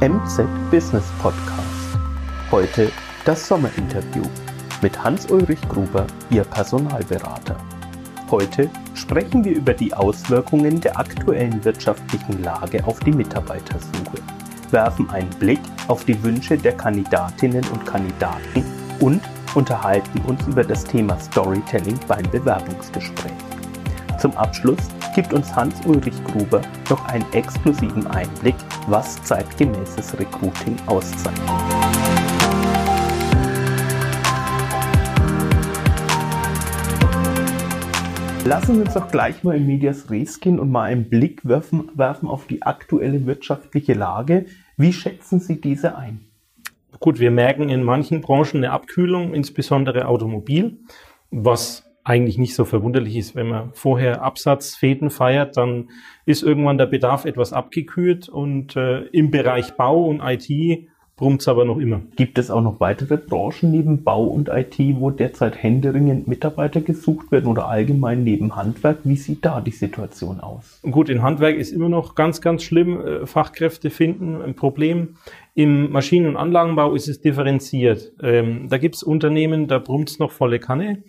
MZ Business Podcast. Heute das Sommerinterview mit Hans-Ulrich Gruber, Ihr Personalberater. Heute sprechen wir über die Auswirkungen der aktuellen wirtschaftlichen Lage auf die Mitarbeitersuche, werfen einen Blick auf die Wünsche der Kandidatinnen und Kandidaten und unterhalten uns über das Thema Storytelling beim Bewerbungsgespräch. Zum Abschluss gibt uns Hans-Ulrich Gruber noch einen exklusiven Einblick, was zeitgemäßes Recruiting auszeichnet. Lassen Sie uns doch gleich mal in Medias Res gehen und mal einen Blick werfen, werfen auf die aktuelle wirtschaftliche Lage. Wie schätzen Sie diese ein? Gut, wir merken in manchen Branchen eine Abkühlung, insbesondere Automobil, was eigentlich nicht so verwunderlich ist. Wenn man vorher Absatzfäden feiert, dann ist irgendwann der Bedarf etwas abgekühlt und äh, im Bereich Bau und IT brummt es aber noch immer. Gibt es auch noch weitere Branchen neben Bau und IT, wo derzeit händeringend Mitarbeiter gesucht werden oder allgemein neben Handwerk? Wie sieht da die Situation aus? Gut, in Handwerk ist immer noch ganz, ganz schlimm. Äh, Fachkräfte finden ein Problem. Im Maschinen- und Anlagenbau ist es differenziert. Ähm, da gibt es Unternehmen, da brummt es noch volle Kanne.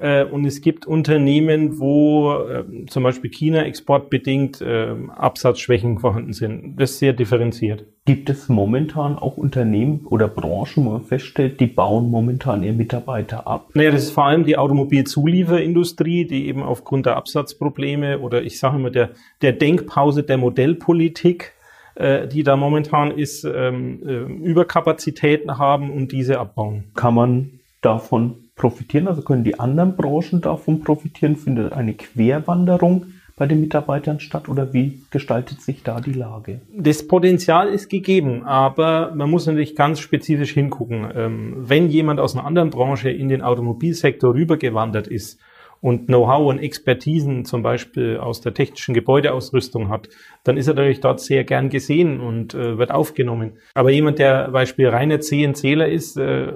Äh, und es gibt Unternehmen, wo äh, zum Beispiel China exportbedingt äh, Absatzschwächen vorhanden sind. Das ist sehr differenziert. Gibt es momentan auch Unternehmen oder Branchen, wo man feststellt, die bauen momentan ihre Mitarbeiter ab? Naja, das ist vor allem die Automobilzulieferindustrie, die eben aufgrund der Absatzprobleme oder ich sage immer der, der Denkpause der Modellpolitik äh, die da momentan ist, ähm, äh, Überkapazitäten haben und diese abbauen. Kann man davon profitieren? Also können die anderen Branchen davon profitieren? Findet eine Querwanderung bei den Mitarbeitern statt oder wie gestaltet sich da die Lage? Das Potenzial ist gegeben, aber man muss natürlich ganz spezifisch hingucken. Ähm, wenn jemand aus einer anderen Branche in den Automobilsektor rübergewandert ist und Know-how und Expertisen zum Beispiel aus der technischen Gebäudeausrüstung hat, dann ist er natürlich dort sehr gern gesehen und äh, wird aufgenommen. Aber jemand, der Beispiel reiner CNCler ist, äh,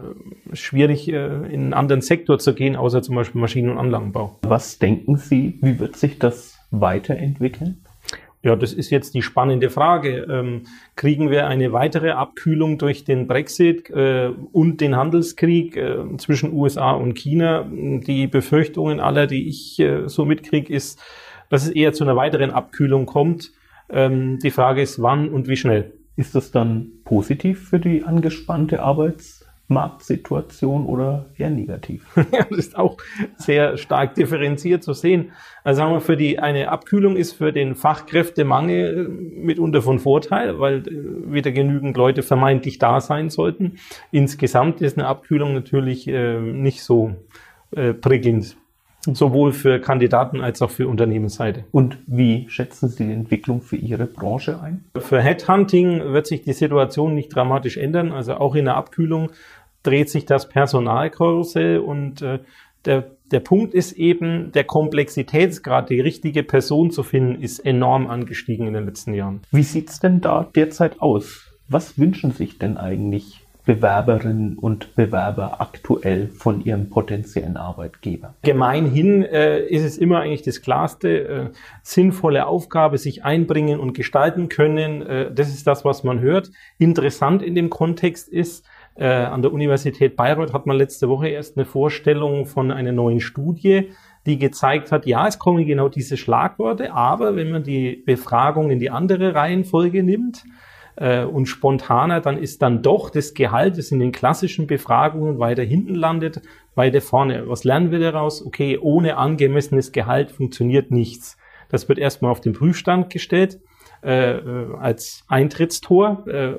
schwierig äh, in einen anderen Sektor zu gehen, außer zum Beispiel Maschinen- und Anlagenbau. Was denken Sie, wie wird sich das weiterentwickeln? Ja, das ist jetzt die spannende Frage. Ähm, kriegen wir eine weitere Abkühlung durch den Brexit äh, und den Handelskrieg äh, zwischen USA und China? Die Befürchtungen aller, die ich äh, so mitkriege, ist, dass es eher zu einer weiteren Abkühlung kommt. Ähm, die Frage ist, wann und wie schnell. Ist das dann positiv für die angespannte Arbeits- Marktsituation oder eher negativ? ja, das ist auch sehr stark differenziert zu sehen. Also sagen wir, für die, eine Abkühlung ist für den Fachkräftemangel mitunter von Vorteil, weil äh, wieder genügend Leute vermeintlich da sein sollten. Insgesamt ist eine Abkühlung natürlich äh, nicht so äh, prickelnd sowohl für Kandidaten als auch für Unternehmensseite. Und wie schätzen Sie die Entwicklung für Ihre Branche ein? Für Headhunting wird sich die Situation nicht dramatisch ändern. Also auch in der Abkühlung dreht sich das Personalkarussell und äh, der, der Punkt ist eben, der Komplexitätsgrad, die richtige Person zu finden, ist enorm angestiegen in den letzten Jahren. Wie sieht's denn da derzeit aus? Was wünschen sich denn eigentlich Bewerberinnen und Bewerber aktuell von ihrem potenziellen Arbeitgeber? Gemeinhin äh, ist es immer eigentlich das klarste, äh, sinnvolle Aufgabe, sich einbringen und gestalten können. Äh, das ist das, was man hört. Interessant in dem Kontext ist, äh, an der Universität Bayreuth hat man letzte Woche erst eine Vorstellung von einer neuen Studie, die gezeigt hat, ja, es kommen genau diese Schlagworte, aber wenn man die Befragung in die andere Reihenfolge nimmt äh, und spontaner, dann ist dann doch das Gehalt, das in den klassischen Befragungen weiter hinten landet, weiter vorne. Was lernen wir daraus? Okay, ohne angemessenes Gehalt funktioniert nichts. Das wird erstmal auf den Prüfstand gestellt äh, als Eintrittstor. Äh,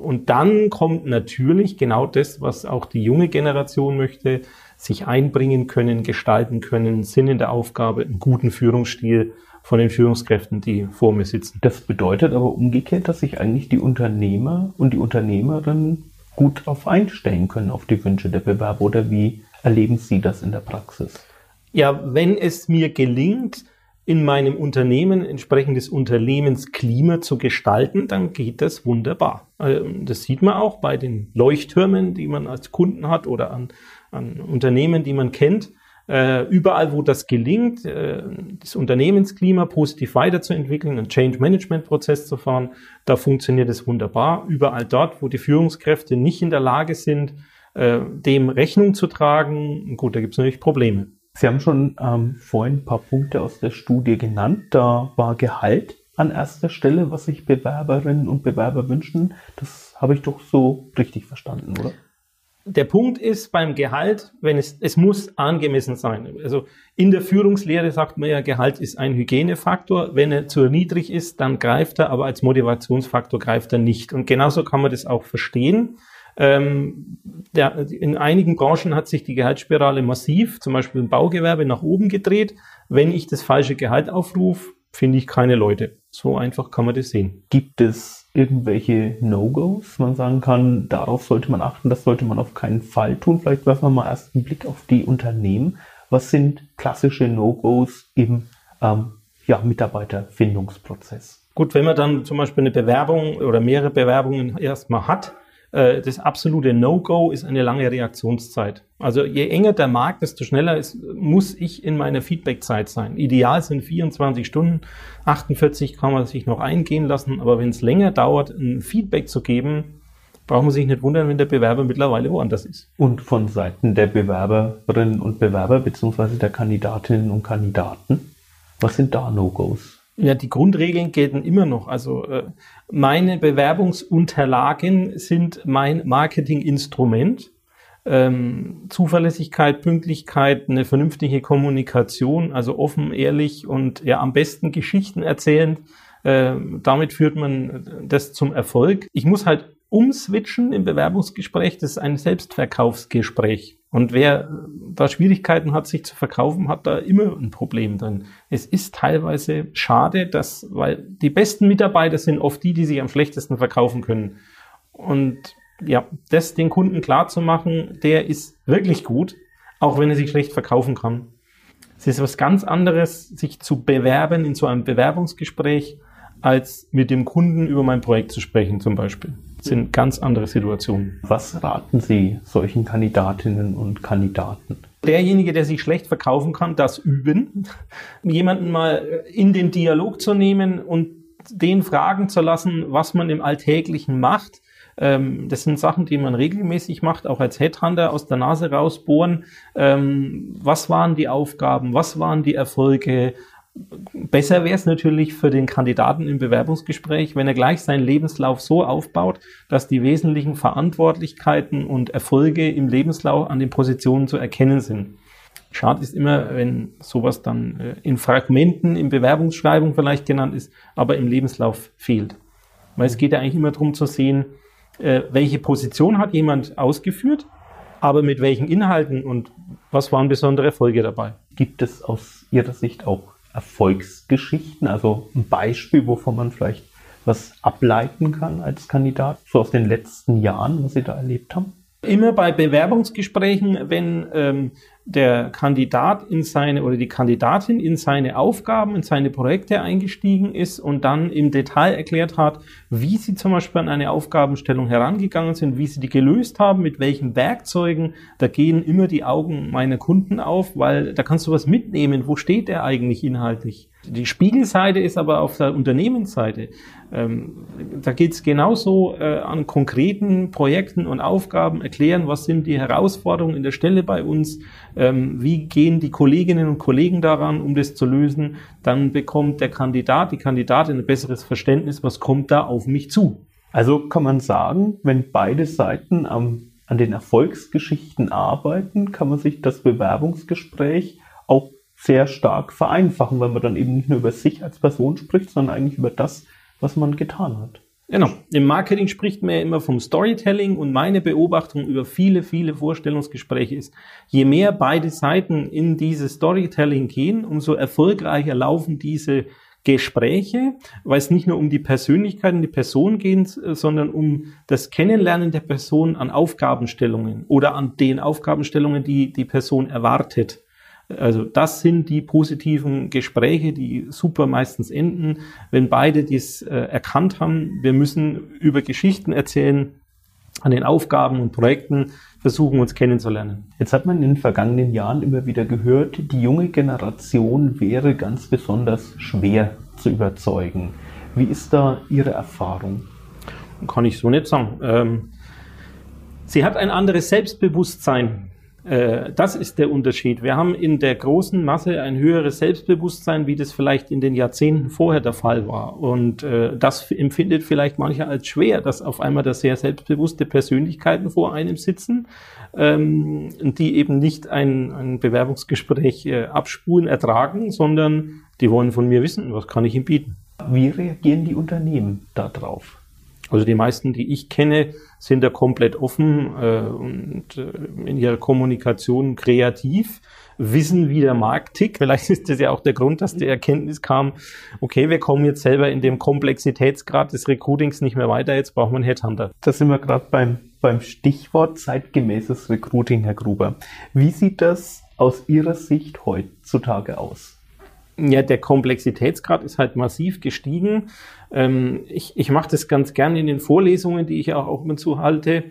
und dann kommt natürlich genau das, was auch die junge Generation möchte, sich einbringen können, gestalten können, Sinn in der Aufgabe, einen guten Führungsstil von den Führungskräften, die vor mir sitzen. Das bedeutet aber umgekehrt, dass sich eigentlich die Unternehmer und die Unternehmerinnen gut darauf einstellen können, auf die Wünsche der Bewerber. Oder wie erleben Sie das in der Praxis? Ja, wenn es mir gelingt, in meinem Unternehmen entsprechendes Unternehmensklima zu gestalten, dann geht das wunderbar. Ähm, das sieht man auch bei den Leuchttürmen, die man als Kunden hat oder an, an Unternehmen, die man kennt. Äh, überall, wo das gelingt, äh, das Unternehmensklima positiv weiterzuentwickeln, einen Change-Management-Prozess zu fahren, da funktioniert es wunderbar. Überall dort, wo die Führungskräfte nicht in der Lage sind, äh, dem Rechnung zu tragen, gut, da gibt es natürlich Probleme. Sie haben schon ähm, vorhin ein paar Punkte aus der Studie genannt. Da war Gehalt an erster Stelle, was sich Bewerberinnen und Bewerber wünschen. Das habe ich doch so richtig verstanden, oder? Der Punkt ist beim Gehalt, wenn es, es muss angemessen sein. Also in der Führungslehre sagt man ja, Gehalt ist ein Hygienefaktor. Wenn er zu niedrig ist, dann greift er, aber als Motivationsfaktor greift er nicht. Und genauso kann man das auch verstehen. Ähm, der, in einigen Branchen hat sich die Gehaltsspirale massiv, zum Beispiel im Baugewerbe, nach oben gedreht. Wenn ich das falsche Gehalt aufrufe, finde ich keine Leute. So einfach kann man das sehen. Gibt es irgendwelche No-Gos, man sagen kann, darauf sollte man achten, das sollte man auf keinen Fall tun? Vielleicht werfen wir mal erst einen Blick auf die Unternehmen. Was sind klassische No-Gos im ähm, ja, Mitarbeiterfindungsprozess? Gut, wenn man dann zum Beispiel eine Bewerbung oder mehrere Bewerbungen erstmal hat, das absolute No-Go ist eine lange Reaktionszeit. Also je enger der Markt, desto schneller ist, muss ich in meiner Feedback-Zeit sein. Ideal sind 24 Stunden, 48 kann man sich noch eingehen lassen, aber wenn es länger dauert, ein Feedback zu geben, braucht man sich nicht wundern, wenn der Bewerber mittlerweile woanders ist. Und von Seiten der Bewerberinnen und Bewerber beziehungsweise der Kandidatinnen und Kandidaten, was sind da No-Gos? Ja, die Grundregeln gelten immer noch. Also äh, meine Bewerbungsunterlagen sind mein Marketinginstrument. Ähm, Zuverlässigkeit, Pünktlichkeit, eine vernünftige Kommunikation, also offen, ehrlich und ja am besten Geschichten erzählend. Äh, damit führt man das zum Erfolg. Ich muss halt umswitchen im Bewerbungsgespräch. Das ist ein Selbstverkaufsgespräch. Und wer da Schwierigkeiten hat, sich zu verkaufen, hat da immer ein Problem drin. Es ist teilweise schade, dass, weil die besten Mitarbeiter sind oft die, die sich am schlechtesten verkaufen können. Und ja, das den Kunden klar zu machen, der ist wirklich gut, auch wenn er sich schlecht verkaufen kann. Es ist was ganz anderes, sich zu bewerben in so einem Bewerbungsgespräch, als mit dem Kunden über mein Projekt zu sprechen zum Beispiel sind ganz andere Situationen. Was raten Sie solchen Kandidatinnen und Kandidaten? Derjenige, der sich schlecht verkaufen kann, das üben. Jemanden mal in den Dialog zu nehmen und den fragen zu lassen, was man im Alltäglichen macht. Ähm, das sind Sachen, die man regelmäßig macht, auch als Headhunter aus der Nase rausbohren. Ähm, was waren die Aufgaben? Was waren die Erfolge? Besser wäre es natürlich für den Kandidaten im Bewerbungsgespräch, wenn er gleich seinen Lebenslauf so aufbaut, dass die wesentlichen Verantwortlichkeiten und Erfolge im Lebenslauf an den Positionen zu erkennen sind. Schade ist immer, wenn sowas dann äh, in Fragmenten in Bewerbungsschreibung vielleicht genannt ist, aber im Lebenslauf fehlt. Weil es geht ja eigentlich immer darum zu sehen, äh, welche Position hat jemand ausgeführt, aber mit welchen Inhalten und was waren besondere Erfolge dabei. Gibt es aus Ihrer Sicht auch Erfolgsgeschichten, also ein Beispiel, wovon man vielleicht was ableiten kann als Kandidat, so aus den letzten Jahren, was Sie da erlebt haben? Immer bei Bewerbungsgesprächen, wenn ähm, der Kandidat in seine oder die Kandidatin in seine Aufgaben, in seine Projekte eingestiegen ist und dann im Detail erklärt hat, wie sie zum Beispiel an eine Aufgabenstellung herangegangen sind, wie sie die gelöst haben, mit welchen Werkzeugen, da gehen immer die Augen meiner Kunden auf, weil da kannst du was mitnehmen. Wo steht er eigentlich inhaltlich? Die Spiegelseite ist aber auf der Unternehmensseite. Ähm, da geht es genauso äh, an konkreten Projekten und Aufgaben erklären, was sind die Herausforderungen in der Stelle bei uns, ähm, wie gehen die Kolleginnen und Kollegen daran, um das zu lösen. Dann bekommt der Kandidat, die Kandidatin ein besseres Verständnis, was kommt da auf mich zu. Also kann man sagen, wenn beide Seiten am, an den Erfolgsgeschichten arbeiten, kann man sich das Bewerbungsgespräch auch sehr stark vereinfachen, weil man dann eben nicht nur über sich als Person spricht, sondern eigentlich über das, was man getan hat. Genau. Im Marketing spricht man ja immer vom Storytelling und meine Beobachtung über viele, viele Vorstellungsgespräche ist, je mehr beide Seiten in dieses Storytelling gehen, umso erfolgreicher laufen diese Gespräche, weil es nicht nur um die Persönlichkeit und die Person geht, sondern um das Kennenlernen der Person an Aufgabenstellungen oder an den Aufgabenstellungen, die die Person erwartet. Also das sind die positiven Gespräche, die super meistens enden, wenn beide dies äh, erkannt haben. Wir müssen über Geschichten erzählen, an den Aufgaben und Projekten versuchen, uns kennenzulernen. Jetzt hat man in den vergangenen Jahren immer wieder gehört, die junge Generation wäre ganz besonders schwer zu überzeugen. Wie ist da Ihre Erfahrung? Kann ich so nicht sagen. Ähm, sie hat ein anderes Selbstbewusstsein das ist der Unterschied. Wir haben in der großen Masse ein höheres Selbstbewusstsein, wie das vielleicht in den Jahrzehnten vorher der Fall war. Und äh, das empfindet vielleicht mancher als schwer, dass auf einmal da sehr selbstbewusste Persönlichkeiten vor einem sitzen, ähm, die eben nicht ein, ein Bewerbungsgespräch äh, abspulen, ertragen, sondern die wollen von mir wissen, was kann ich ihm bieten. Wie reagieren die Unternehmen darauf? Also die meisten, die ich kenne, sind da komplett offen äh, und äh, in ihrer Kommunikation kreativ, wissen, wie der Markt tickt. Vielleicht ist das ja auch der Grund, dass die Erkenntnis kam, okay, wir kommen jetzt selber in dem Komplexitätsgrad des Recruitings nicht mehr weiter, jetzt brauchen wir einen Headhunter. Da sind wir gerade beim, beim Stichwort zeitgemäßes Recruiting, Herr Gruber. Wie sieht das aus Ihrer Sicht heutzutage aus? Ja, der Komplexitätsgrad ist halt massiv gestiegen. Ähm, ich ich mache das ganz gern in den Vorlesungen, die ich auch, auch immer zu halte.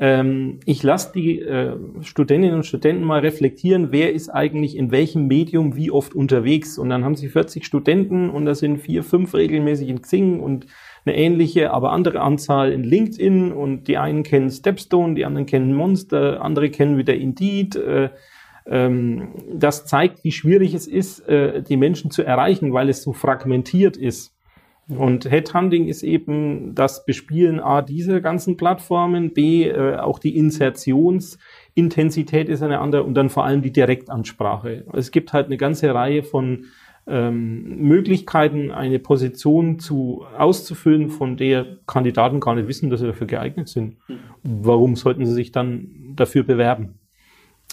Ähm, ich lasse die äh, Studentinnen und Studenten mal reflektieren, wer ist eigentlich in welchem Medium wie oft unterwegs. Und dann haben sie 40 Studenten und da sind vier, fünf regelmäßig in Xing und eine ähnliche, aber andere Anzahl in LinkedIn und die einen kennen Stepstone, die anderen kennen Monster, andere kennen wieder Indeed. Äh, das zeigt, wie schwierig es ist, äh, die Menschen zu erreichen, weil es so fragmentiert ist. Und Headhunting ist eben das Bespielen A dieser ganzen Plattformen, B äh, auch die Insertionsintensität ist eine andere und dann vor allem die Direktansprache. Es gibt halt eine ganze Reihe von ähm, Möglichkeiten, eine Position zu auszufüllen, von der Kandidaten gar nicht wissen, dass sie dafür geeignet sind. Warum sollten sie sich dann dafür bewerben?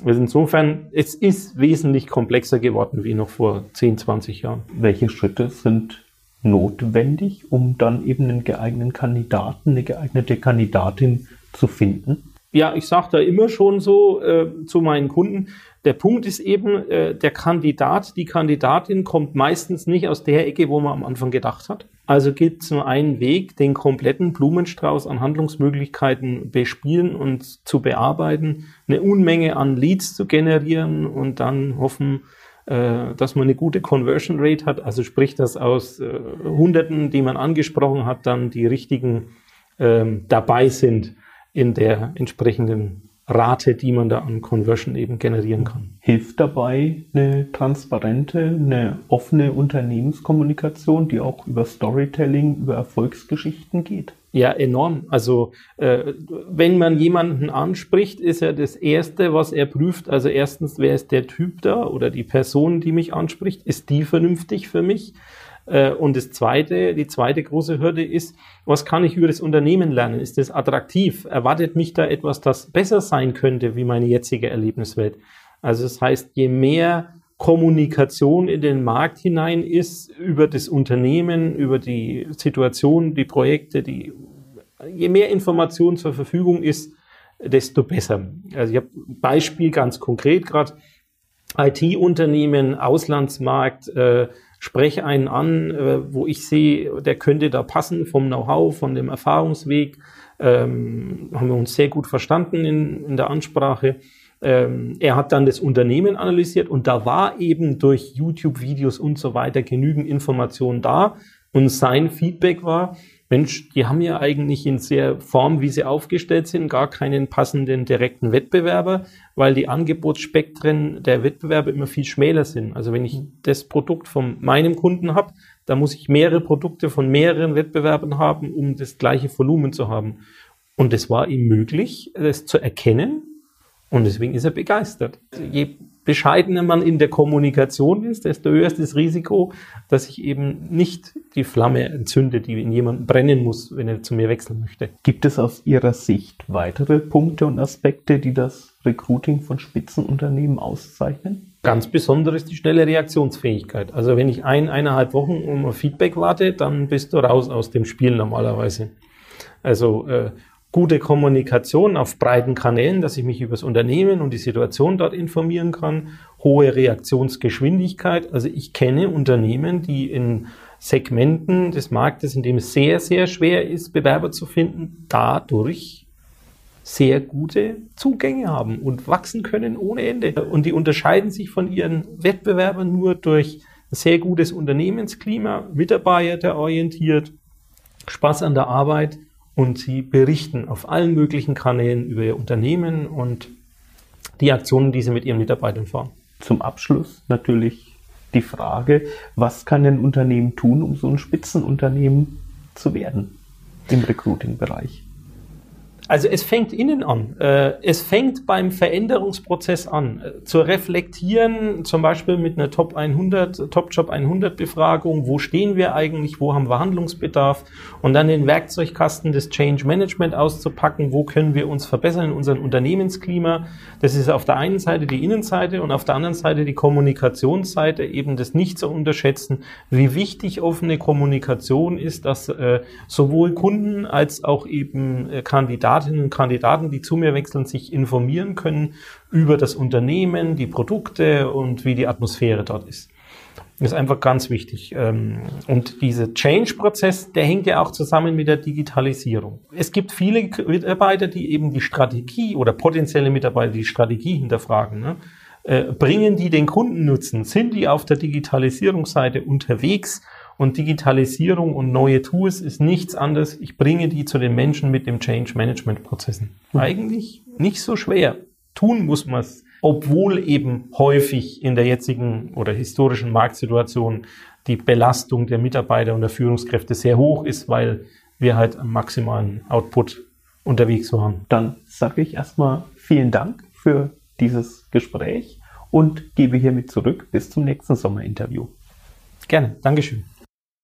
Also insofern, es ist wesentlich komplexer geworden wie noch vor 10, 20 Jahren. Welche Schritte sind notwendig, um dann eben einen geeigneten Kandidaten, eine geeignete Kandidatin zu finden? Ja, ich sage da immer schon so äh, zu meinen Kunden, der Punkt ist eben, äh, der Kandidat, die Kandidatin kommt meistens nicht aus der Ecke, wo man am Anfang gedacht hat. Also gibt es nur einen Weg, den kompletten Blumenstrauß an Handlungsmöglichkeiten bespielen und zu bearbeiten, eine Unmenge an Leads zu generieren und dann hoffen, äh, dass man eine gute Conversion Rate hat. Also sprich, dass aus äh, Hunderten, die man angesprochen hat, dann die richtigen ähm, dabei sind in der entsprechenden Rate, die man da an Conversion eben generieren kann. Hilft dabei eine transparente, eine offene Unternehmenskommunikation, die auch über Storytelling, über Erfolgsgeschichten geht? Ja, enorm. Also äh, wenn man jemanden anspricht, ist ja das Erste, was er prüft, also erstens, wer ist der Typ da oder die Person, die mich anspricht, ist die vernünftig für mich? Äh, und das zweite, die zweite große Hürde ist, was kann ich über das Unternehmen lernen? Ist das attraktiv? Erwartet mich da etwas, das besser sein könnte wie meine jetzige Erlebniswelt? Also das heißt, je mehr Kommunikation in den Markt hinein ist über das Unternehmen, über die Situation, die Projekte, die, je mehr Information zur Verfügung ist, desto besser. Also ich habe Beispiel ganz konkret gerade IT-Unternehmen, Auslandsmarkt, äh, spreche einen an, äh, wo ich sehe, der könnte da passen vom Know-how, von dem Erfahrungsweg. Ähm, haben wir uns sehr gut verstanden in, in der Ansprache. Ähm, er hat dann das Unternehmen analysiert und da war eben durch YouTube-Videos und so weiter genügend Information da. Und sein Feedback war, Mensch, die haben ja eigentlich in sehr Form, wie sie aufgestellt sind, gar keinen passenden direkten Wettbewerber, weil die Angebotsspektren der Wettbewerber immer viel schmäler sind. Also wenn ich das Produkt von meinem Kunden habe, da muss ich mehrere Produkte von mehreren Wettbewerbern haben, um das gleiche Volumen zu haben. Und es war ihm möglich, das zu erkennen. Und deswegen ist er begeistert. Je bescheidener man in der Kommunikation ist, desto höher ist das Risiko, dass ich eben nicht die Flamme entzünde, die in jemandem brennen muss, wenn er zu mir wechseln möchte. Gibt es aus Ihrer Sicht weitere Punkte und Aspekte, die das Recruiting von Spitzenunternehmen auszeichnen? Ganz besonders ist die schnelle Reaktionsfähigkeit. Also wenn ich ein, eineinhalb Wochen um Feedback warte, dann bist du raus aus dem Spiel normalerweise. Also äh, gute Kommunikation auf breiten Kanälen, dass ich mich über das Unternehmen und die Situation dort informieren kann, hohe Reaktionsgeschwindigkeit. Also ich kenne Unternehmen, die in Segmenten des Marktes, in dem es sehr, sehr schwer ist, Bewerber zu finden, dadurch sehr gute Zugänge haben und wachsen können ohne Ende. Und die unterscheiden sich von ihren Wettbewerbern nur durch sehr gutes Unternehmensklima, Mitarbeiter orientiert, Spaß an der Arbeit und sie berichten auf allen möglichen Kanälen über ihr Unternehmen und die Aktionen, die sie mit ihren Mitarbeitern fahren. Zum Abschluss natürlich die Frage, was kann ein Unternehmen tun, um so ein Spitzenunternehmen zu werden im Recruiting-Bereich? Also es fängt innen an. Äh, es fängt beim Veränderungsprozess an. Äh, zu reflektieren, zum Beispiel mit einer Top 100, Top Job 100 Befragung. Wo stehen wir eigentlich? Wo haben wir Handlungsbedarf? Und dann den Werkzeugkasten des Change Management auszupacken. Wo können wir uns verbessern in unserem Unternehmensklima? Das ist auf der einen Seite die Innenseite und auf der anderen Seite die Kommunikationsseite eben das nicht zu unterschätzen, wie wichtig offene Kommunikation ist, dass äh, sowohl Kunden als auch eben Kandidaten Kandidatinnen und Kandidaten, die zu mir wechseln, sich informieren können über das Unternehmen, die Produkte und wie die Atmosphäre dort ist. Das ist einfach ganz wichtig. Ähm, und dieser Change-Prozess, der hängt ja auch zusammen mit der Digitalisierung. Es gibt viele Mitarbeiter, die eben die Strategie oder potenzielle Mitarbeiter die Strategie hinterfragen. Ne? Äh, bringen die den Kundennutzen? Sind die auf der Digitalisierungsseite unterwegs? Und Digitalisierung und neue Tools ist nichts anderes. Ich bringe die zu den Menschen mit dem Change Management Prozessen. Mhm. Eigentlich nicht so schwer. Tun muss man es, obwohl eben häufig in der jetzigen oder historischen Marktsituation die Belastung der Mitarbeiter und der Führungskräfte sehr hoch ist, weil wir halt am maximalen Output unterwegs waren. Dann sage ich erstmal vielen Dank für dieses Gespräch und gebe hiermit zurück bis zum nächsten Sommerinterview. Gerne, Dankeschön.